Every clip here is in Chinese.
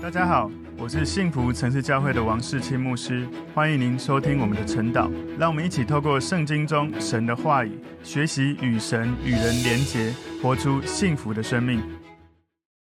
大家好，我是幸福城市教会的王世清牧师，欢迎您收听我们的晨祷。让我们一起透过圣经中神的话语，学习与神与人连结，活出幸福的生命。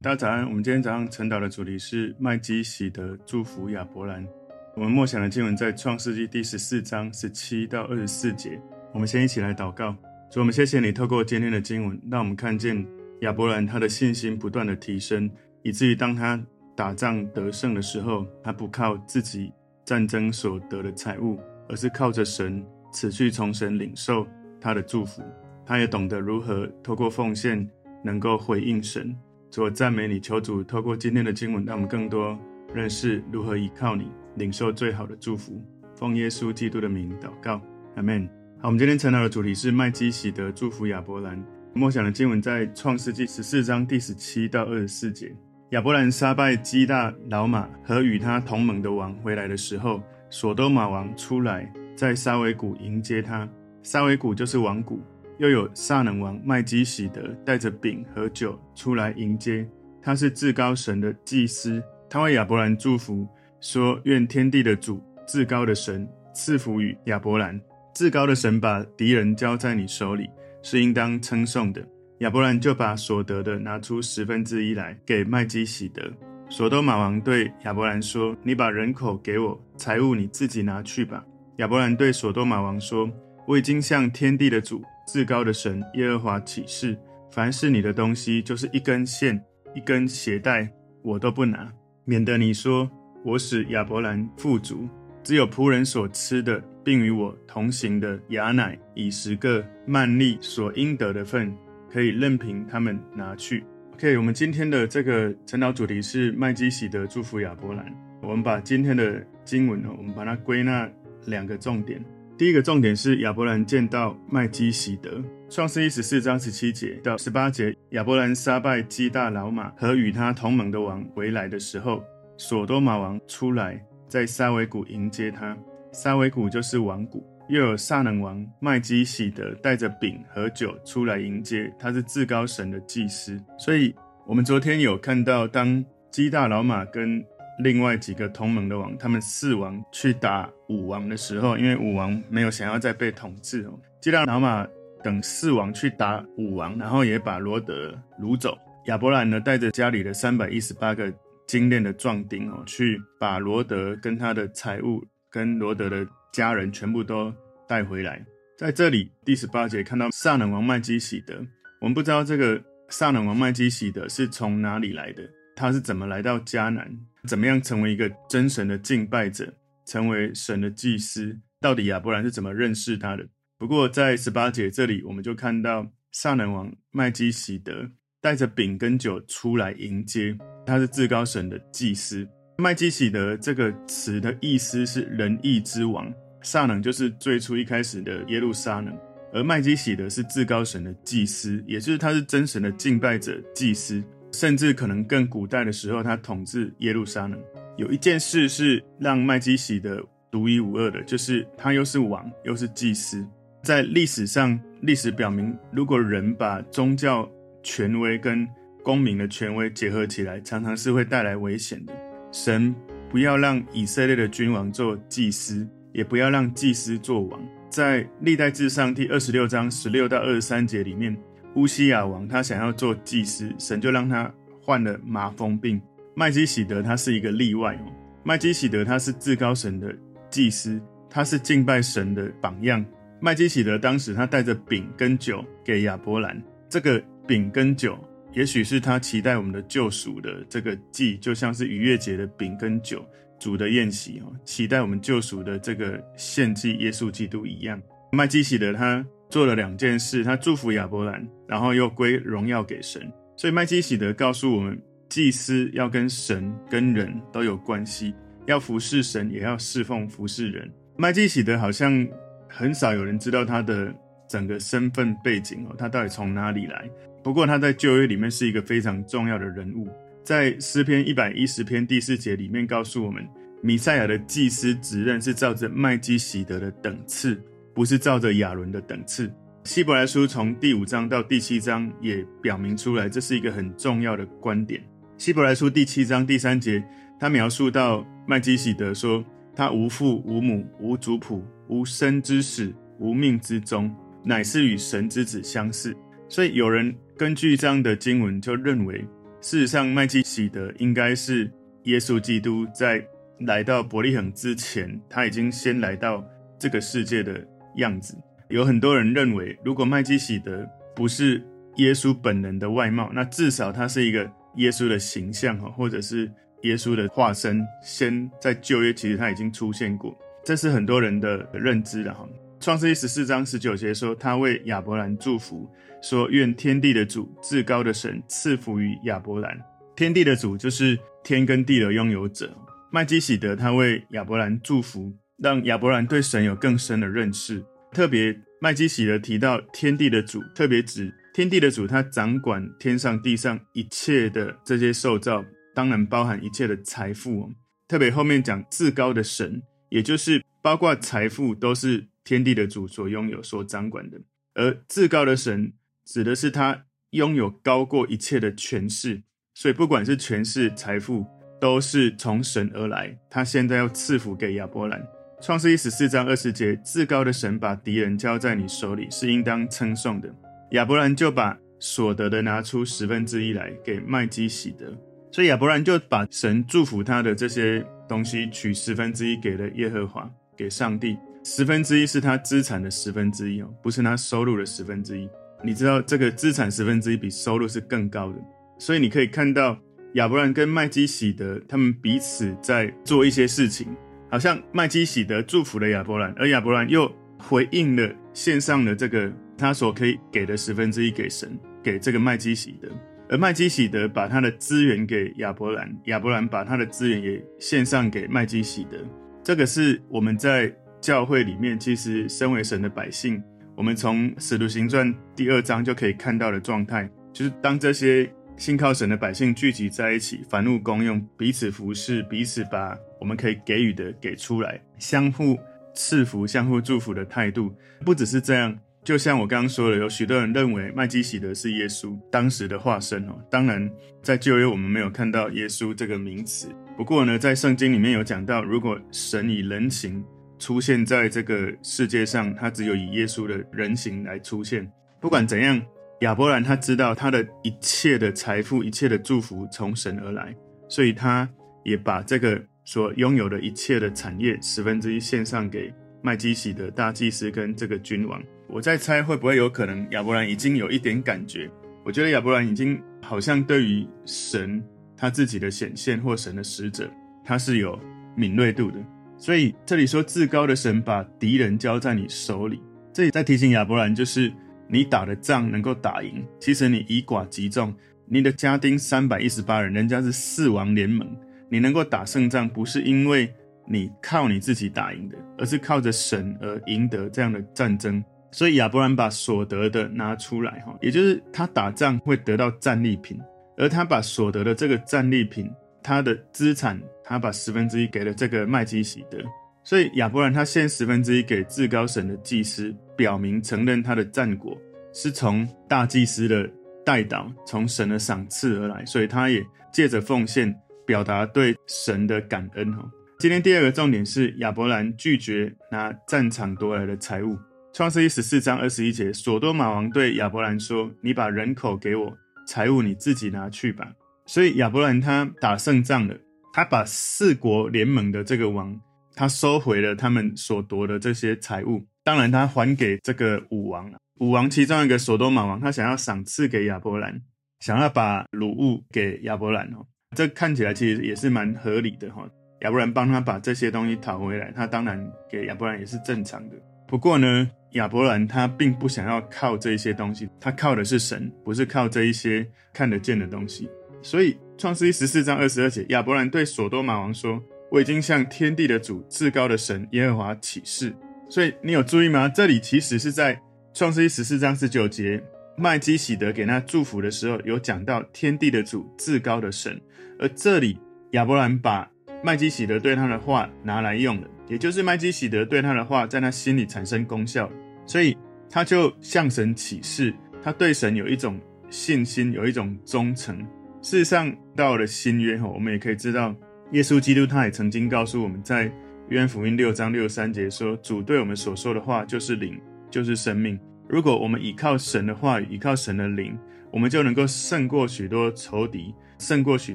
大家早安，我们今天早上晨祷的主题是麦基洗德祝福亚伯兰。我们默想的经文在创世纪第十四章十七到二十四节。我们先一起来祷告，主，我们谢谢你透过今天的经文，让我们看见亚伯兰他的信心不断的提升，以至于当他打仗得胜的时候，他不靠自己战争所得的财物，而是靠着神持续从神领受他的祝福。他也懂得如何透过奉献能够回应神。主，我赞美你，求主透过今天的经文，让我们更多认识如何依靠你，领受最好的祝福。奉耶稣基督的名祷告，阿门。好，我们今天晨祷的主题是麦基洗德祝福亚伯兰。默想的经文在创世纪十四章第十七到二十四节。亚伯兰杀败基大老马和与他同盟的王回来的时候，索多玛王出来在沙维谷迎接他。沙维谷就是王谷。又有撒冷王麦基洗德带着饼和酒出来迎接。他是至高神的祭司。他为亚伯兰祝福，说：愿天地的主、至高的神赐福于亚伯兰。至高的神把敌人交在你手里，是应当称颂的。亚伯兰就把所得的拿出十分之一来给麦基洗德。所多玛王对亚伯兰说：“你把人口给我，财物你自己拿去吧。”亚伯兰对所多玛王说：“我已经向天地的主、至高的神耶和华起誓，凡是你的东西，就是一根线、一根鞋带，我都不拿，免得你说我使亚伯兰富足。只有仆人所吃的，并与我同行的亚乃以十个曼利所应得的份。”可以任凭他们拿去。OK，我们今天的这个晨祷主题是麦基洗德祝福亚伯兰。我们把今天的经文呢，我们把它归纳两个重点。第一个重点是亚伯兰见到麦基洗德，创世一十四章十七节到十八节。亚伯兰杀败基大老玛和与他同盟的王回来的时候，索多玛王出来在沙维谷迎接他。沙维谷就是王谷。又有撒冷王麦基喜德带着饼和酒出来迎接，他是至高神的祭司。所以，我们昨天有看到，当基大老马跟另外几个同盟的王，他们四王去打五王的时候，因为五王没有想要再被统治哦，基大老马等四王去打五王，然后也把罗德掳走。亚伯兰呢，带着家里的三百一十八个精炼的壮丁哦，去把罗德跟他的财物跟罗德的。家人全部都带回来，在这里第十八节看到撒冷王麦基洗德，我们不知道这个撒冷王麦基洗德是从哪里来的，他是怎么来到迦南，怎么样成为一个真神的敬拜者，成为神的祭司，到底亚伯兰是怎么认识他的？不过在十八节这里，我们就看到撒冷王麦基洗德带着饼跟酒出来迎接，他是至高神的祭司。麦基洗德这个词的意思是仁义之王。撒冷就是最初一开始的耶路撒冷，而麦基洗德是至高神的祭司，也就是他是真神的敬拜者、祭司，甚至可能更古代的时候，他统治耶路撒冷。有一件事是让麦基洗德独一无二的，就是他又是王又是祭司。在历史上，历史表明，如果人把宗教权威跟公民的权威结合起来，常常是会带来危险的。神不要让以色列的君王做祭司。也不要让祭司做王。在历代志上第二十六章十六到二十三节里面，乌西亚王他想要做祭司，神就让他患了麻风病。麦基洗德他是一个例外哦。麦基洗德他是至高神的祭司，他是敬拜神的榜样。麦基洗德当时他带着饼跟酒给亚伯兰，这个饼跟酒，也许是他期待我们的救赎的这个祭，就像是逾越节的饼跟酒。主的宴席哦，期待我们救赎的这个献祭耶稣基督一样。麦基洗德他做了两件事，他祝福亚伯兰，然后又归荣耀给神。所以麦基洗德告诉我们，祭司要跟神跟人都有关系，要服侍神，也要侍奉服侍人。麦基洗德好像很少有人知道他的整个身份背景哦，他到底从哪里来？不过他在旧约里面是一个非常重要的人物。在诗篇一百一十篇第四节里面告诉我们，弥赛亚的祭司职任是照着麦基洗德的等次，不是照着亚伦的等次。希伯来书从第五章到第七章也表明出来，这是一个很重要的观点。希伯来书第七章第三节，他描述到麦基洗德说，他无父无母无族谱无生之始无命之终，乃是与神之子相似。所以有人根据这样的经文就认为，事实上麦基洗德应该是耶稣基督在来到伯利恒之前，他已经先来到这个世界的样子。有很多人认为，如果麦基洗德不是耶稣本人的外貌，那至少他是一个。耶稣的形象哈，或者是耶稣的化身，先在旧约其实他已经出现过，这是很多人的认知的哈。创世记十四章十九节说，他为亚伯兰祝福，说愿天地的主至高的神赐福于亚伯兰。天地的主就是天跟地的拥有者。麦基洗德他为亚伯兰祝福，让亚伯兰对神有更深的认识。特别麦基洗德提到天地的主，特别指。天地的主，他掌管天上地上一切的这些受造，当然包含一切的财富。特别后面讲至高的神，也就是包括财富都是天地的主所拥有、所掌管的。而至高的神指的是他拥有高过一切的权势，所以不管是权势、财富，都是从神而来。他现在要赐福给亚伯兰。创世一十四章二十节，至高的神把敌人交在你手里，是应当称颂的。亚伯兰就把所得的拿出十分之一来给麦基洗德，所以亚伯兰就把神祝福他的这些东西取十分之一给了耶和华，给上帝。十分之一是他资产的十分之一哦，不是他收入的十分之一。你知道这个资产十分之一比收入是更高的，所以你可以看到亚伯兰跟麦基洗德他们彼此在做一些事情，好像麦基洗德祝福了亚伯兰，而亚伯兰又回应了献上了这个。他所可以给的十分之一给神，给这个麦基洗德，而麦基洗德把他的资源给亚伯兰，亚伯兰把他的资源也献上给麦基洗德。这个是我们在教会里面，其实身为神的百姓，我们从使徒行传第二章就可以看到的状态，就是当这些信靠神的百姓聚集在一起，凡物公用，彼此服侍，彼此把我们可以给予的给出来，相互赐福、相互祝福的态度，不只是这样。就像我刚刚说的，有许多人认为麦基洗德是耶稣当时的化身哦。当然，在旧约我们没有看到耶稣这个名词。不过呢，在圣经里面有讲到，如果神以人形出现在这个世界上，他只有以耶稣的人形来出现。不管怎样，亚伯兰他知道他的一切的财富、一切的祝福从神而来，所以他也把这个所拥有的一切的产业十分之一献上给麦基洗德大祭司跟这个君王。我在猜会不会有可能亚伯兰已经有一点感觉？我觉得亚伯兰已经好像对于神他自己的显现或神的使者，他是有敏锐度的。所以这里说至高的神把敌人交在你手里，这里在提醒亚伯兰，就是你打的仗能够打赢，其实你以寡击众，你的家丁三百一十八人，人家是四王联盟，你能够打胜仗，不是因为你靠你自己打赢的，而是靠着神而赢得这样的战争。所以亚伯兰把所得的拿出来，哈，也就是他打仗会得到战利品，而他把所得的这个战利品，他的资产，他把十分之一给了这个麦基洗德。所以亚伯兰他献十分之一给至高神的祭司，表明承认他的战果是从大祭司的代祷，从神的赏赐而来。所以他也借着奉献表达对神的感恩，哈。今天第二个重点是亚伯兰拒绝拿战场夺来的财物。创世一十四章二十一节，所多玛王对亚伯兰说：“你把人口给我，财物你自己拿去吧。”所以亚伯兰他打胜仗了，他把四国联盟的这个王，他收回了他们所夺的这些财物。当然，他还给这个武王，了。武王其中一个所多玛王，他想要赏赐给亚伯兰，想要把鲁物给亚伯兰哦。这看起来其实也是蛮合理的哈。亚伯兰帮他把这些东西讨回来，他当然给亚伯兰也是正常的。不过呢，亚伯兰他并不想要靠这一些东西，他靠的是神，不是靠这一些看得见的东西。所以创世记十四章二十二节，亚伯兰对所多玛王说：“我已经向天地的主、至高的神耶和华起誓。”所以你有注意吗？这里其实是在创世记十四章十九节，麦基洗德给他祝福的时候，有讲到天地的主、至高的神，而这里亚伯兰把麦基洗德对他的话拿来用了。也就是麦基洗德对他的话，在他心里产生功效，所以他就向神起誓，他对神有一种信心，有一种忠诚，事实上，到了新约哈，我们也可以知道，耶稣基督他也曾经告诉我们在约翰福音六章六十三节说：“主对我们所说的话就是灵，就是生命。”如果我们依靠神的话语，依靠神的灵，我们就能够胜过许多仇敌，胜过许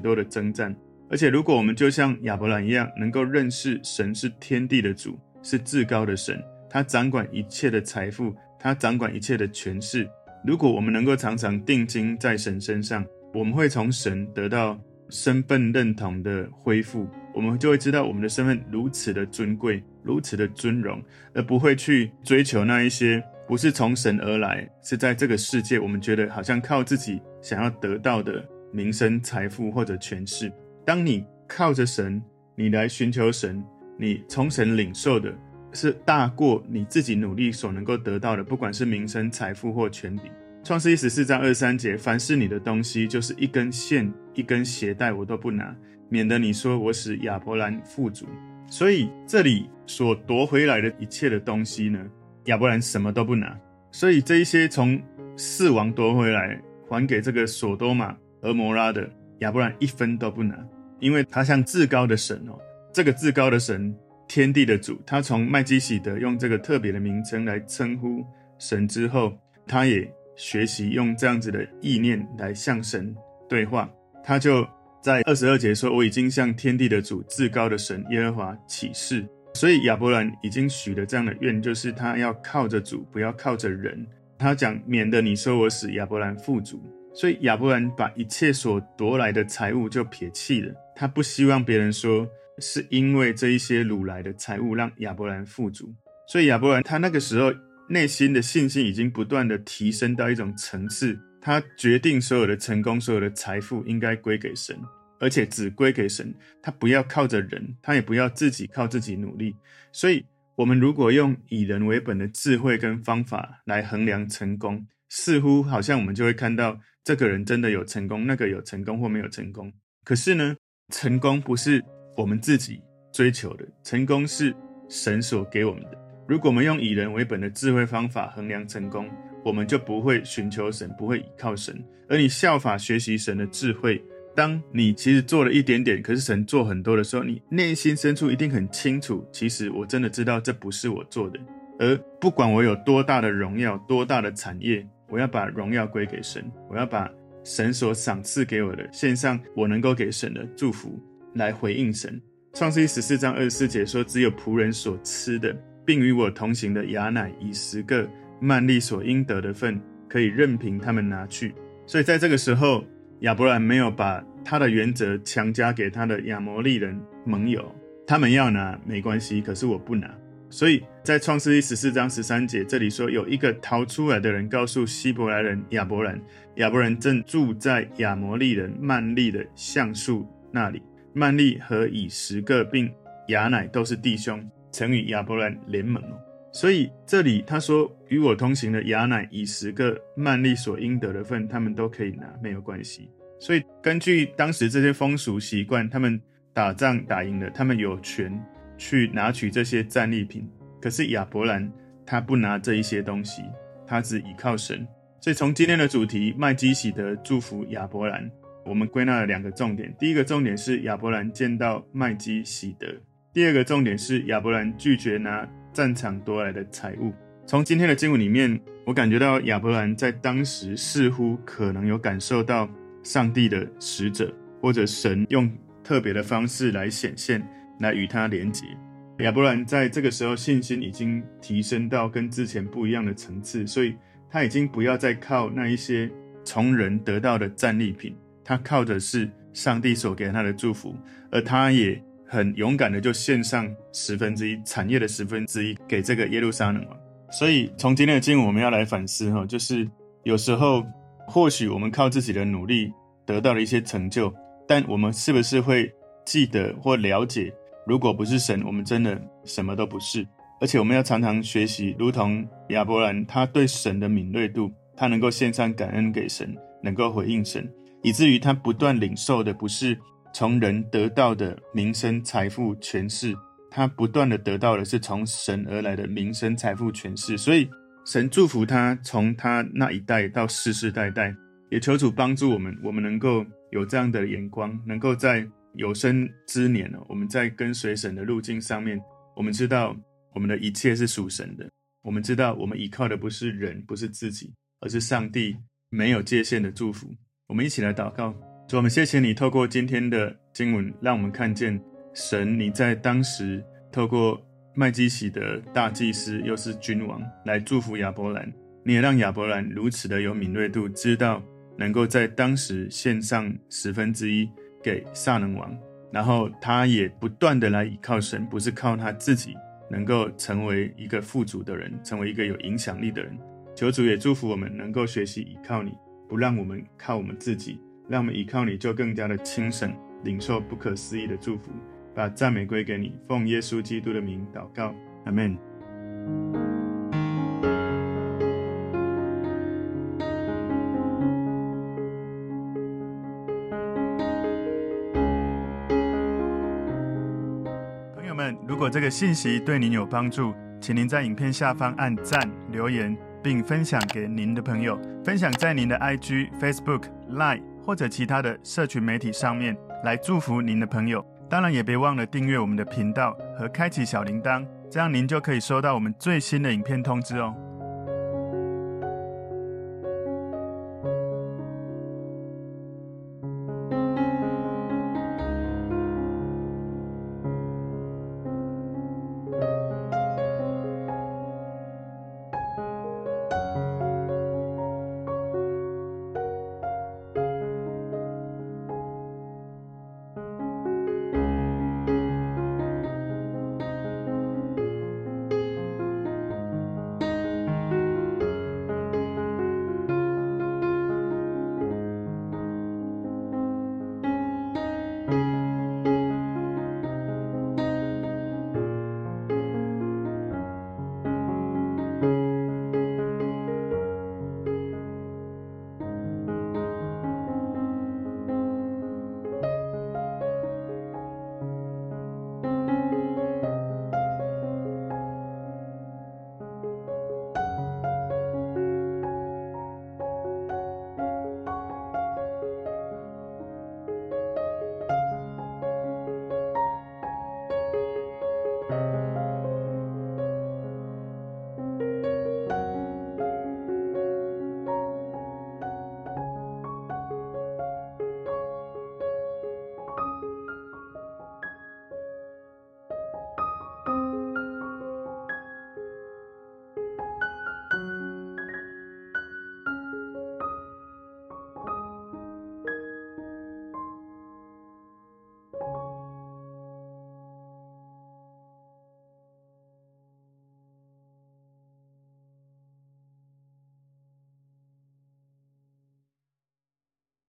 多的征战。而且，如果我们就像亚伯兰一样，能够认识神是天地的主，是至高的神，他掌管一切的财富，他掌管一切的权势。如果我们能够常常定睛在神身上，我们会从神得到身份认同的恢复，我们就会知道我们的身份如此的尊贵，如此的尊荣，而不会去追求那一些不是从神而来，是在这个世界我们觉得好像靠自己想要得到的名声、财富或者权势。当你靠着神，你来寻求神，你从神领受的是大过你自己努力所能够得到的，不管是名声、财富或权柄。创世记十四章二三节，凡是你的东西，就是一根线、一根鞋带，我都不拿，免得你说我使亚伯兰富足。所以这里所夺回来的一切的东西呢，亚伯兰什么都不拿。所以这一些从四王夺回来还给这个所多玛、蛾摩拉的。亚伯兰一分都不拿，因为他像至高的神哦，这个至高的神，天地的主，他从麦基洗德用这个特别的名称来称呼神之后，他也学习用这样子的意念来向神对话。他就在二十二节说：“我已经向天地的主、至高的神耶和华起誓。”所以亚伯兰已经许了这样的愿，就是他要靠着主，不要靠着人。他讲：“免得你说我使亚伯兰富足。”所以亚伯兰把一切所夺来的财物就撇弃了，他不希望别人说是因为这一些掳来的财物让亚伯兰富足。所以亚伯兰他那个时候内心的信心已经不断的提升到一种层次，他决定所有的成功、所有的财富应该归给神，而且只归给神，他不要靠着人，他也不要自己靠自己努力。所以，我们如果用以人为本的智慧跟方法来衡量成功，似乎好像我们就会看到。这个人真的有成功，那个有成功或没有成功。可是呢，成功不是我们自己追求的，成功是神所给我们的。如果我们用以人为本的智慧方法衡量成功，我们就不会寻求神，不会依靠神。而你效法学习神的智慧，当你其实做了一点点，可是神做很多的时候，你内心深处一定很清楚，其实我真的知道这不是我做的。而不管我有多大的荣耀，多大的产业。我要把荣耀归给神，我要把神所赏赐给我的献上，我能够给神的祝福来回应神。创世记十四章二十四节说：“只有仆人所吃的，并与我同行的雅乃以十个曼利所应得的份，可以任凭他们拿去。”所以在这个时候，亚伯兰没有把他的原则强加给他的亚摩利人盟友，他们要拿没关系，可是我不拿。所以在创世记十四章十三节，这里说有一个逃出来的人告诉希伯来人亚伯兰，亚伯兰正住在亚摩利人曼利的橡树那里。曼利和以十个并雅乃都是弟兄，曾与亚伯兰联盟。所以这里他说与我同行的雅乃以十个曼利所应得的份，他们都可以拿，没有关系。所以根据当时这些风俗习惯，他们打仗打赢了，他们有权。去拿取这些战利品，可是亚伯兰他不拿这一些东西，他只倚靠神。所以从今天的主题麦基洗德祝福亚伯兰，我们归纳了两个重点：第一个重点是亚伯兰见到麦基洗德；第二个重点是亚伯兰拒绝拿战场夺来的财物。从今天的经文里面，我感觉到亚伯兰在当时似乎可能有感受到上帝的使者，或者神用特别的方式来显现。来与他连结，亚伯兰在这个时候信心已经提升到跟之前不一样的层次，所以他已经不要再靠那一些从人得到的战利品，他靠的是上帝所给他的祝福，而他也很勇敢的就献上十分之一产业的十分之一给这个耶路撒冷王。所以从今天的经文我们要来反思哈，就是有时候或许我们靠自己的努力得到了一些成就，但我们是不是会记得或了解？如果不是神，我们真的什么都不是。而且我们要常常学习，如同亚伯兰，他对神的敏锐度，他能够献上感恩给神，能够回应神，以至于他不断领受的不是从人得到的名声、财富、权势，他不断的得到的是从神而来的名声、财富、权势。所以神祝福他，从他那一代到世世代代，也求主帮助我们，我们能够有这样的眼光，能够在有生之年，我们在跟随神的路径上面，我们知道我们的一切是属神的，我们知道我们依靠的不是人，不是自己，而是上帝没有界限的祝福。我们一起来祷告，主，我们谢谢你透过今天的经文，让我们看见神你在当时透过麦基洗的大祭司，又是君王来祝福亚伯兰，你也让亚伯兰如此的有敏锐度，知道。能够在当时献上十分之一给撒冷王，然后他也不断的来依靠神，不是靠他自己能够成为一个富足的人，成为一个有影响力的人。求主也祝福我们能够学习依靠你，不让我们靠我们自己，让我们倚靠你就更加的轻省，领受不可思议的祝福。把赞美归给你，奉耶稣基督的名祷告，阿门。如果这个信息对您有帮助，请您在影片下方按赞、留言，并分享给您的朋友，分享在您的 IG、Facebook、Line 或者其他的社群媒体上面，来祝福您的朋友。当然，也别忘了订阅我们的频道和开启小铃铛，这样您就可以收到我们最新的影片通知哦。